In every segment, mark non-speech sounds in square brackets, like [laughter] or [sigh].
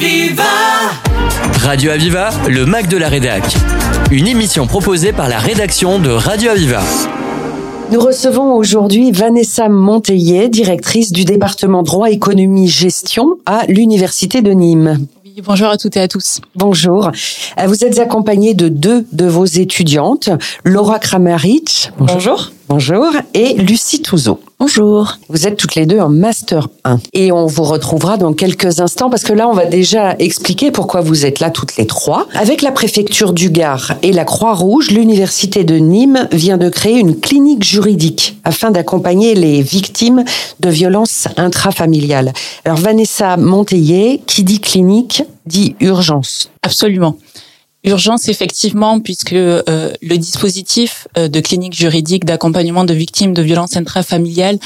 Aviva Radio Aviva, le Mac de la Rédac. Une émission proposée par la rédaction de Radio Aviva. Nous recevons aujourd'hui Vanessa Monteillet, directrice du département droit, économie, gestion à l'Université de Nîmes. Bonjour à toutes et à tous. Bonjour. Euh, Vous êtes accompagnée de deux de vos étudiantes, Laura Kramaric. Bonjour. Bonjour. Et Lucie Touzeau. Bonjour. Vous êtes toutes les deux en Master 1. Et on vous retrouvera dans quelques instants parce que là, on va déjà expliquer pourquoi vous êtes là toutes les trois. Avec la préfecture du Gard et la Croix-Rouge, l'Université de Nîmes vient de créer une clinique juridique afin d'accompagner les victimes de violences intrafamiliales. Alors, Vanessa Monteillet, qui dit clinique, dit urgence. Absolument. Urgence, effectivement, puisque euh, le dispositif euh, de clinique juridique d'accompagnement de victimes de violences intrafamiliales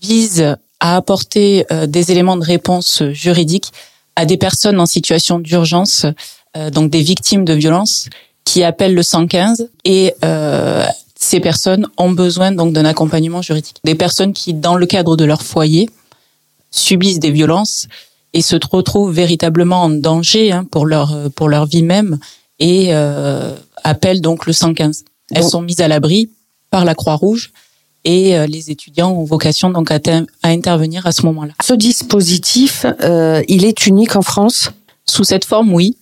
vise à apporter euh, des éléments de réponse juridique à des personnes en situation d'urgence, donc des victimes de violences, qui appellent le 115 et ces personnes ont besoin donc d'un accompagnement juridique. Des personnes qui, dans le cadre de leur foyer, subissent des violences et se retrouvent véritablement en danger hein, pour leur pour leur vie même et euh, appellent donc le 115. Elles sont mises à l'abri par la Croix-Rouge et euh, les étudiants ont vocation donc à, ter- à intervenir à ce moment-là. Ce dispositif, euh, il est unique en France? Sous cette forme, oui,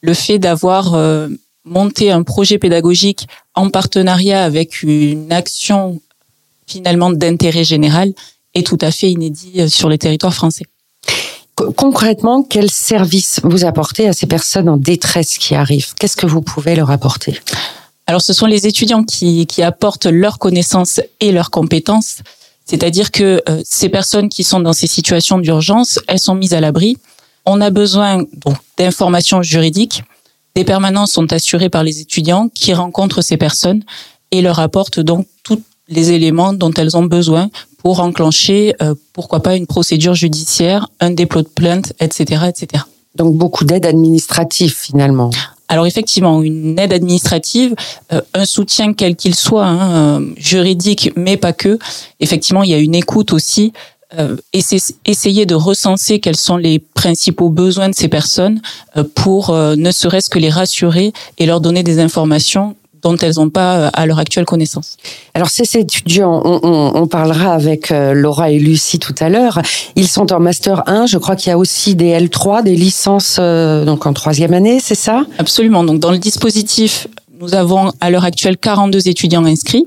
le fait d'avoir euh, monté un projet pédagogique en partenariat avec une action finalement d'intérêt général est tout à fait inédit sur le territoire français. Co- Concrètement, quel service vous apportez à ces personnes en détresse qui arrivent? Qu'est-ce que vous pouvez leur apporter? Alors, ce sont les étudiants qui, qui apportent leurs connaissances et leurs compétences. C'est-à-dire que euh, ces personnes qui sont dans ces situations d'urgence, elles sont mises à l'abri. On a besoin d'informations juridiques. Des permanences sont assurées par les étudiants qui rencontrent ces personnes et leur apportent donc tous les éléments dont elles ont besoin pour enclencher, euh, pourquoi pas, une procédure judiciaire, un dépôt de plainte, etc., etc. Donc beaucoup d'aide administrative finalement. Alors effectivement, une aide administrative, euh, un soutien quel qu'il soit, hein, euh, juridique, mais pas que. Effectivement, il y a une écoute aussi. Euh, et c'est essayer de recenser quels sont les principaux besoins de ces personnes euh, pour euh, ne serait-ce que les rassurer et leur donner des informations dont elles n'ont pas euh, à l'heure actuelle connaissance. Alors ces étudiants, on, on- on parlera avec euh, Laura et Lucie tout à l'heure. Ils sont en master 1. Je crois qu'il y a aussi des L3, des licences euh, donc en troisième année, c'est ça? Absolument. Donc, dans le dispositif, nous avons à l'heure actuelle 42 étudiants inscrits,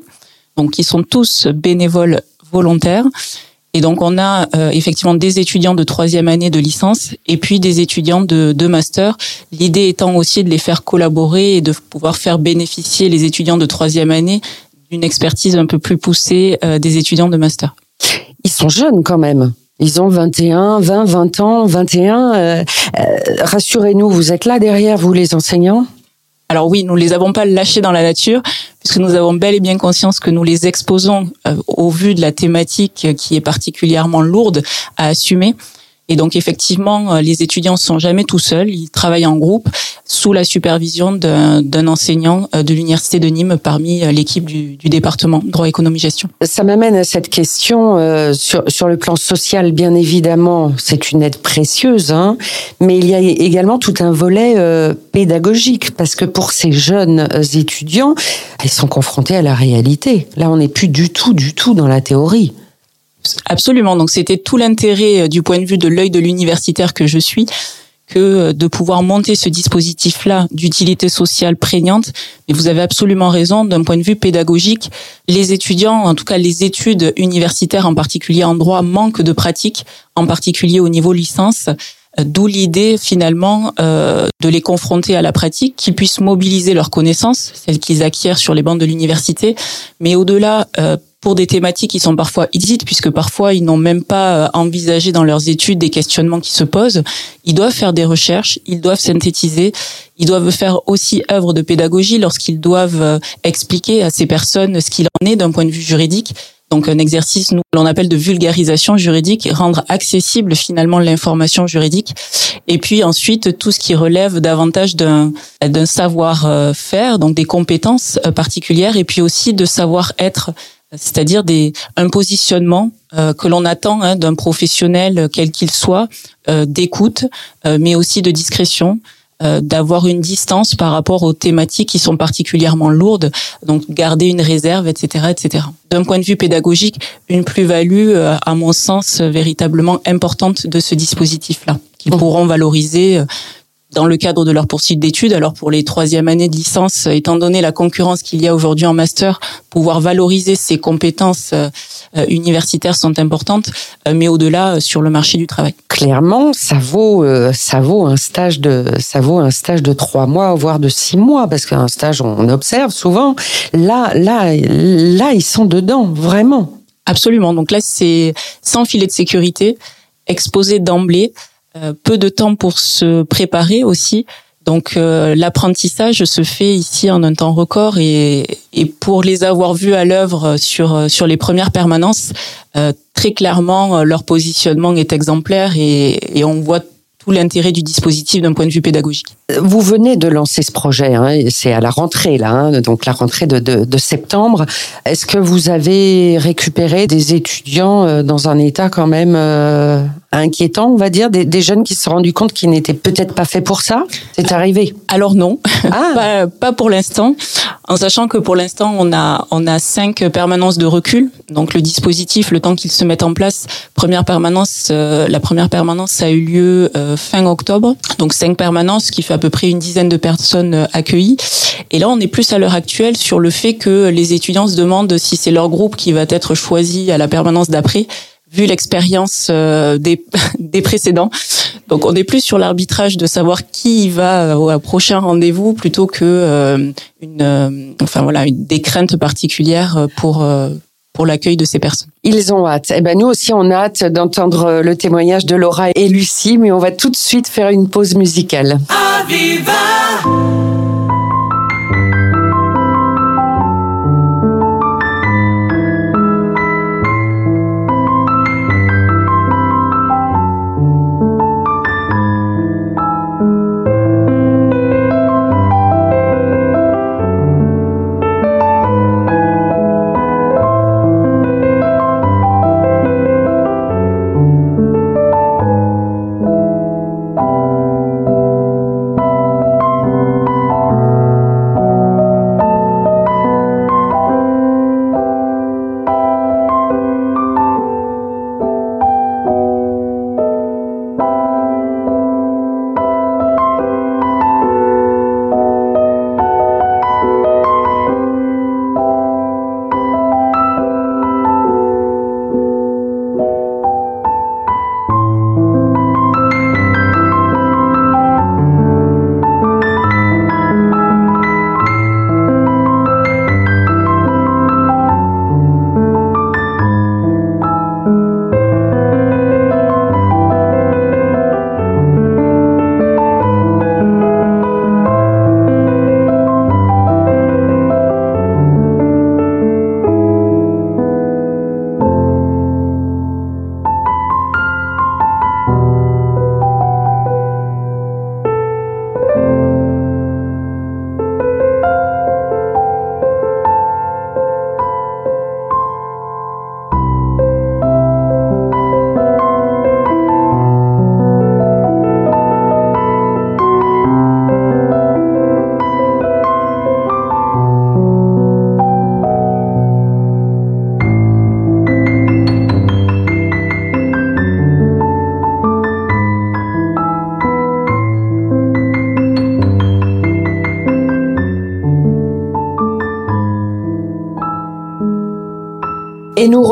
donc qui sont tous bénévoles volontaires. Et donc, on a euh, effectivement des étudiants de troisième année de licence et puis des étudiants de, de master. L'idée étant aussi de les faire collaborer et de pouvoir faire bénéficier les étudiants de troisième année d'une expertise un peu plus poussée euh, des étudiants de master. Ils sont jeunes quand même. Ils ont 21, 20, 20 ans, 21. Euh, euh, Rassurez-nous, vous êtes là derrière, vous les enseignants? Alors oui, nous ne les avons pas lâchés dans la nature, puisque nous avons bel et bien conscience que nous les exposons euh, au vu de la thématique qui est particulièrement lourde à assumer. Et donc effectivement, euh, les étudiants sont jamais tout seuls, ils travaillent en groupe sous la supervision d'un enseignant euh, de l'université de Nîmes parmi euh, l'équipe du, département droit économie gestion. Ça m'amène à cette question euh, sur, sur le plan social, bien évidemment, c'est une aide précieuse, hein, mais il y a également tout un volet euh, pédagogique, parce que pour ces jeunes étudiants, ils sont confrontés à la réalité. Là, on n'est plus du tout, du tout dans la théorie. Absolument. Donc c'était tout l'intérêt euh, du point de vue de l'œil de l'universitaire que je suis que euh, de pouvoir monter ce dispositif-là d'utilité sociale prégnante. Mais vous avez absolument raison, d'un point de vue pédagogique, les étudiants, en tout cas les études universitaires en particulier en droit, manquent de pratique, en particulier au niveau licence. Euh, D'où l'idée finalement de les confronter à la pratique, qu'ils puissent mobiliser leurs connaissances, celles qu'ils acquièrent sur les bancs de l'université, mais au-delà, pour des thématiques qui sont parfois inédites, puisque parfois ils n'ont même pas euh, envisagé dans leurs études des questionnements qui se posent. Ils doivent faire des recherches, ils doivent synthétiser, ils doivent faire aussi œuvre de pédagogie lorsqu'ils doivent euh, expliquer à ces personnes ce qu'il en est d'un point de vue juridique. Donc un exercice, nous, l'on appelle de vulgarisation juridique, rendre accessible finalement l'information juridique. Et puis ensuite, tout ce qui relève davantage d'un savoir-faire, donc des compétences euh, particulières, et puis aussi de savoir-être c'est-à-dire des un positionnement que l'on attend hein, d'un professionnel quel qu'il soit, d'écoute, mais aussi de discrétion, euh, d'avoir une distance par rapport aux thématiques qui sont particulièrement lourdes, donc garder une réserve, etc., etc. D'un point de vue pédagogique, une plus-value, euh, à mon sens, véritablement importante de ce dispositif-là, qu'ils pourront valoriser euh, dans le cadre de leur poursuite d'études. Alors pour les troisième années de licence, étant donné la concurrence qu'il y a aujourd'hui en master, pouvoir valoriser ces compétences euh, euh, universitaires sont importantes, euh, mais au-delà sur le marché du travail. Clairement, ça vaut ça vaut un stage de ça vaut un stage de trois mois voire de six mois parce qu'un stage on observe souvent. Là là là ils sont dedans vraiment. Absolument. Donc là c'est sans filet de sécurité, exposé d'emblée. Euh, peu de temps pour se préparer aussi. Donc euh, l'apprentissage se fait ici en un temps record et, et pour les avoir vus à l'œuvre sur sur les premières permanences, euh, très clairement leur positionnement est exemplaire et, et on voit tout l'intérêt du dispositif d'un point de vue pédagogique. Vous venez de lancer ce projet, hein, c'est à la rentrée là, hein, donc la rentrée de, de, de septembre. Est-ce que vous avez récupéré des étudiants dans un état quand même inquiétant, on va dire, des, jeunes qui se sont rendus compte qu'ils n'étaient peut-être pas faits pour ça? C'est arrivé Alors non, ah. [laughs] pas, pour l'instant, en sachant que pour l'instant on a on a cinq permanences de recul. Donc le dispositif, le temps qu'il se mette en place, première permanence, euh, la première permanence a eu lieu euh, fin octobre, donc cinq permanences, qui fait à peu près une dizaine de personnes euh, accueillies. Et là, on est plus à l'heure actuelle sur le fait que les étudiants se demandent si c'est leur groupe qui va être choisi à la permanence d'après vu l'expérience euh, des, [laughs] des précédents. Donc on est plus sur l'arbitrage de savoir qui va au prochain rendez-vous plutôt que euh, une, euh, enfin voilà, une, des craintes particulières pour pour l'accueil de ces personnes. Ils ont hâte. Eh ben nous aussi on a hâte d'entendre le témoignage de Laura et Lucie, mais on va tout de suite faire une pause musicale. Aviva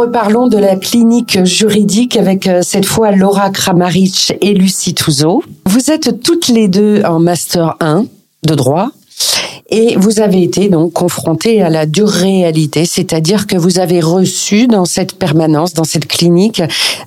reparlons de la clinique juridique avec euh, cette fois Laura Kramaric et Lucie Touzeau. Vous êtes toutes les deux en master 1 de droit. Et vous avez été donc confrontées à la dure réalité, c'est-à-dire que vous avez reçu dans cette permanence, dans cette clinique,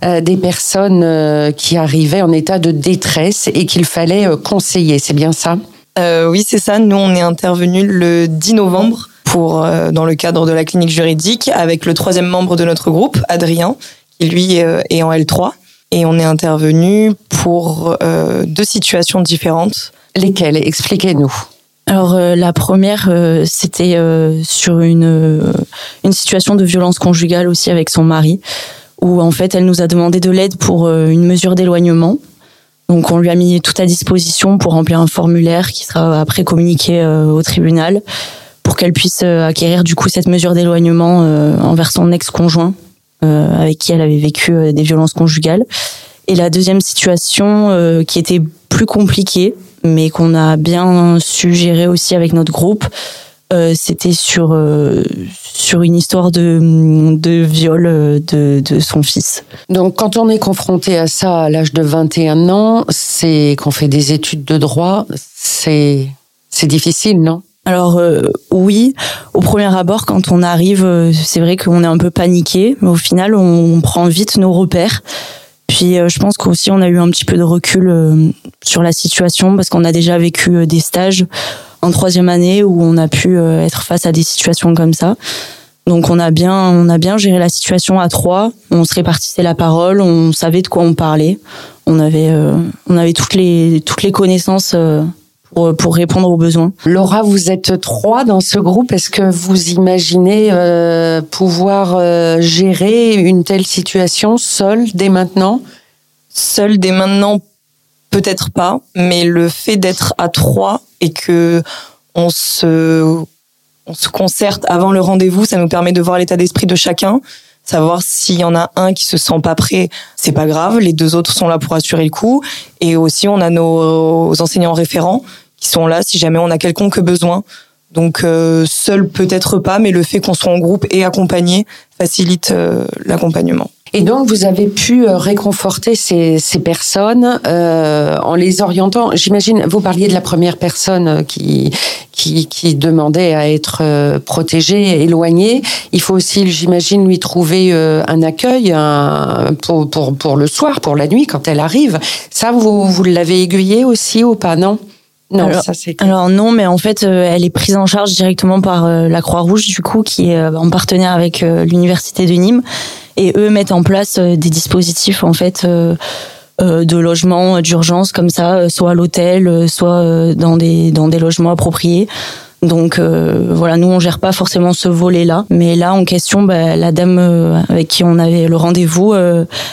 euh, des personnes euh, qui arrivaient en état de détresse et qu'il fallait conseiller. C'est bien ça? Oui, c'est ça. Nous, on est intervenu le 10 novembre pour, euh, dans le cadre de la clinique juridique avec le troisième membre de notre groupe, Adrien, qui lui euh, est en L3. Et on est intervenu pour euh, deux situations différentes. Lesquelles? Expliquez-nous. Alors la première, c'était sur une une situation de violence conjugale aussi avec son mari, où en fait elle nous a demandé de l'aide pour une mesure d'éloignement. Donc on lui a mis tout à disposition pour remplir un formulaire qui sera après communiqué au tribunal pour qu'elle puisse acquérir du coup cette mesure d'éloignement envers son ex-conjoint avec qui elle avait vécu des violences conjugales. Et la deuxième situation euh, qui était plus compliquée, mais qu'on a bien su gérer aussi avec notre groupe, euh, c'était sur euh, sur une histoire de, de viol de, de son fils. Donc quand on est confronté à ça à l'âge de 21 ans, c'est qu'on fait des études de droit, c'est difficile, non? Alors oui, au premier abord, quand on arrive, c'est vrai qu'on est un peu paniqué, mais au final, on prend vite nos repères. Puis euh, je pense qu'aussi on a eu un petit peu de recul euh, sur la situation parce qu'on a déjà vécu euh, des stages en troisième année où on a pu être face à des situations comme ça. Donc on a bien, on a bien géré la situation à trois. On se répartissait la parole, on savait de quoi on parlait. On avait, on avait toutes les toutes les connaissances pour, pour répondre aux besoins. Laura, vous êtes trois dans ce groupe. Est-ce que vous imaginez euh, pouvoir euh, gérer une telle situation seule dès maintenant? Seule dès maintenant, peut-être pas, mais le fait d'être à trois et que on se, on se concerte avant le rendez-vous, ça nous permet de voir l'état d'esprit de chacun, savoir s'il y en a un qui se sent pas prêt, c'est pas grave, les deux autres sont là pour assurer le coup, et aussi on a nos enseignants référents sont là si jamais on a quelconque besoin. Donc euh, seul peut-être pas, mais le fait qu'on soit en groupe et accompagné facilite euh, l'accompagnement. Et donc, vous avez pu euh, réconforter ces, ces personnes euh, en les orientant. J'imagine, vous parliez de la première personne qui, qui, qui demandait à être protégée, éloignée. Il faut aussi, j'imagine, lui trouver un accueil un, pour, pour, pour le soir, pour la nuit, quand elle arrive. Ça, vous, vous l'avez aiguillé aussi ou pas, non? Non, alors, ça c'est. Alors non, mais en fait, euh, elle est prise en charge directement par euh, la Croix-Rouge du coup, qui est euh, en partenaire avec l'université de Nîmes, et eux mettent en place des dispositifs en fait. de logement d'urgence comme ça, soit à l'hôtel, soit dans des dans des logements appropriés. Donc voilà, nous on gère pas forcément ce volet-là, mais là en question, bah, la dame avec qui on avait le rendez-vous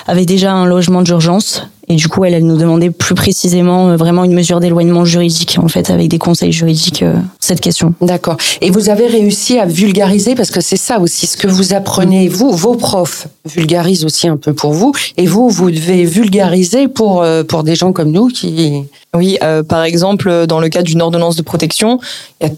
avait déjà un logement d'urgence et du coup, elle, elle nous demandait plus précisément euh, vraiment une mesure d'éloignement juridique, en fait, avec des conseils juridiques, euh, cette question. D'accord. Et vous avez réussi à vulgariser, parce que c'est ça aussi, ce que vous apprenez, vous, vos profs vulgarisent aussi un peu pour vous, et vous, vous devez vulgariser pour, euh, pour des gens comme nous qui... Oui, par exemple, dans le cas d'une ordonnance de protection, il y a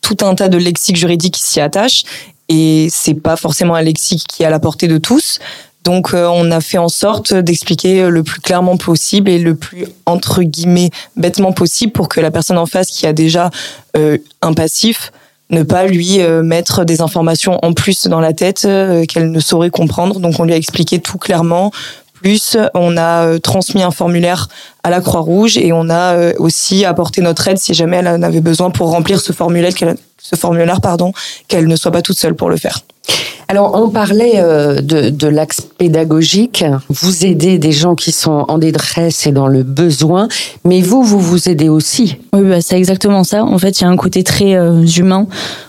tout un tas de lexique juridique qui s'y attache, et c'est pas forcément un lexique qui est à la portée de tous. Donc euh, on a fait en sorte d'expliquer le plus clairement possible et le plus entre guillemets bêtement possible pour que la personne en face qui a déjà euh, un passif ne pas lui euh, mettre des informations en plus dans la tête qu'elle ne saurait comprendre. Donc on lui a expliqué tout clairement. Plus, on a transmis un formulaire à la Croix-Rouge et on a aussi apporté notre aide si jamais elle en avait besoin pour remplir ce formulaire, ce formulaire pardon, qu'elle ne soit pas toute seule pour le faire. Alors, on parlait euh, de, l'axe pédagogique. Vous aidez des gens qui sont en détresse et dans le besoin, mais vous, vous vous aidez aussi. Oui, bah, c'est exactement ça. En fait, il y a un côté très euh, humain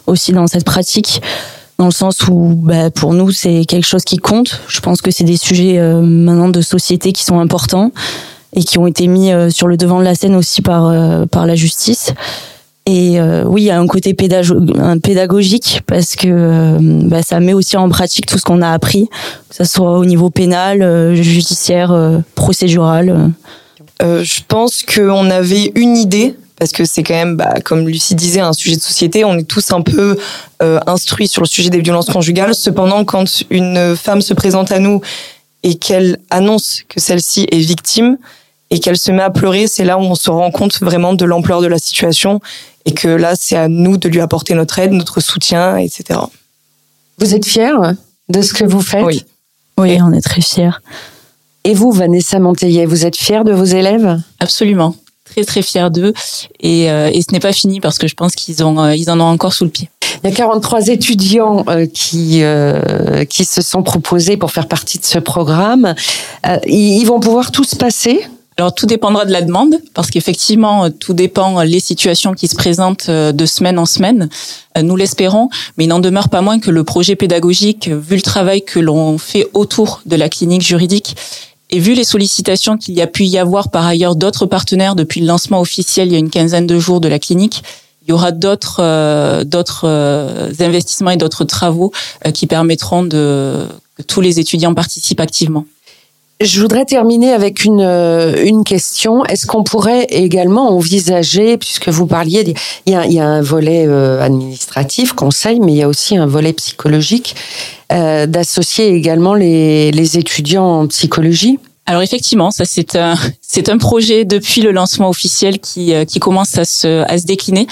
aussi dans cette pratique dans le sens où bah, pour nous c'est quelque chose qui compte. Je pense que c'est des sujets euh, maintenant de société qui sont importants et qui ont été mis sur le devant de la scène aussi par la justice. Et euh, oui, il y a un côté pédagogique parce que euh, bah, ça met aussi en pratique tout ce qu'on a appris, que ce soit au niveau pénal, euh, judiciaire, procédural. je pense qu'on avait une idée parce que c'est quand même, bah, comme Lucie disait, un sujet de société. On est tous un peu instruits sur le sujet des violences conjugales. Cependant, quand une femme se présente à nous et qu'elle annonce que celle-ci est victime, et qu'elle se met à pleurer, c'est là où on se rend compte vraiment de l'ampleur de la situation et que là, c'est à nous de lui apporter notre aide, notre soutien, etc. Vous êtes fière de ce que vous faites? Oui. Oui, on est très fiers. Et vous, Vanessa Monteillet, vous êtes fière de vos élèves? Absolument. Très, très fière d'eux. Et, euh, et, ce n'est pas fini parce que je pense qu'ils ont, euh, ils en ont encore sous le pied. Il y a 43 étudiants euh, qui, qui se sont proposés pour faire partie de ce programme. ils vont pouvoir tous passer? Alors tout dépendra de la demande, parce qu'effectivement, tout dépend les situations qui se présentent de semaine en semaine. Nous l'espérons, mais il n'en demeure pas moins que le projet pédagogique, vu le travail que l'on fait autour de la clinique juridique, et vu les sollicitations qu'il y a pu y avoir par ailleurs d'autres partenaires depuis le lancement officiel il y a une quinzaine de jours de la clinique, il y aura d'autres euh, euh, investissements et d'autres travaux euh, qui permettront de que tous les étudiants participent activement. Je voudrais terminer avec une, une question. Est-ce qu'on pourrait également envisager, puisque vous parliez, il y a, il y a un volet administratif, conseil, mais il y a aussi un volet psychologique, euh, d'associer également les, les étudiants en psychologie? Alors effectivement, ça c'est un [laughs] c'est un projet depuis le lancement officiel qui euh, qui commence à se à se décliner.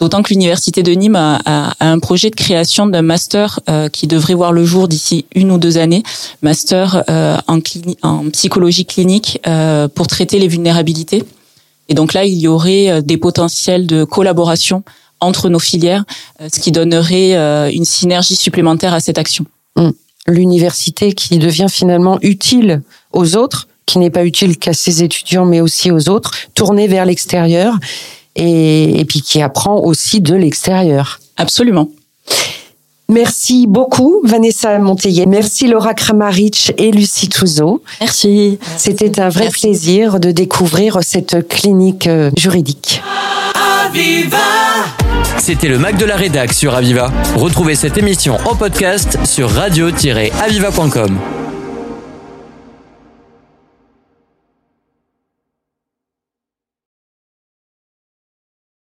D'autant que l'université de Nîmes a, a, un projet de création d'un master euh, qui devrait voir le jour d'ici une ou deux années, master euh, en, en psychologie clinique euh, pour traiter les vulnérabilités. Et donc là, il y aurait des potentiels de collaboration entre nos filières, ce qui donnerait une synergie supplémentaire à cette action. Hum. L'université qui devient finalement utile aux autres, qui n'est pas utile qu'à ses étudiants, mais aussi aux autres, tournée vers l'extérieur et, et puis qui apprend aussi de l'extérieur. Absolument. Merci beaucoup, Vanessa Monteillet. Merci, Laura Kramaric et Lucie Touzeau. Merci. C'était un vrai plaisir de découvrir cette clinique euh, juridique. C'était le Mac de la Rédac sur Aviva. Retrouvez cette émission en podcast sur radio-aviva.com.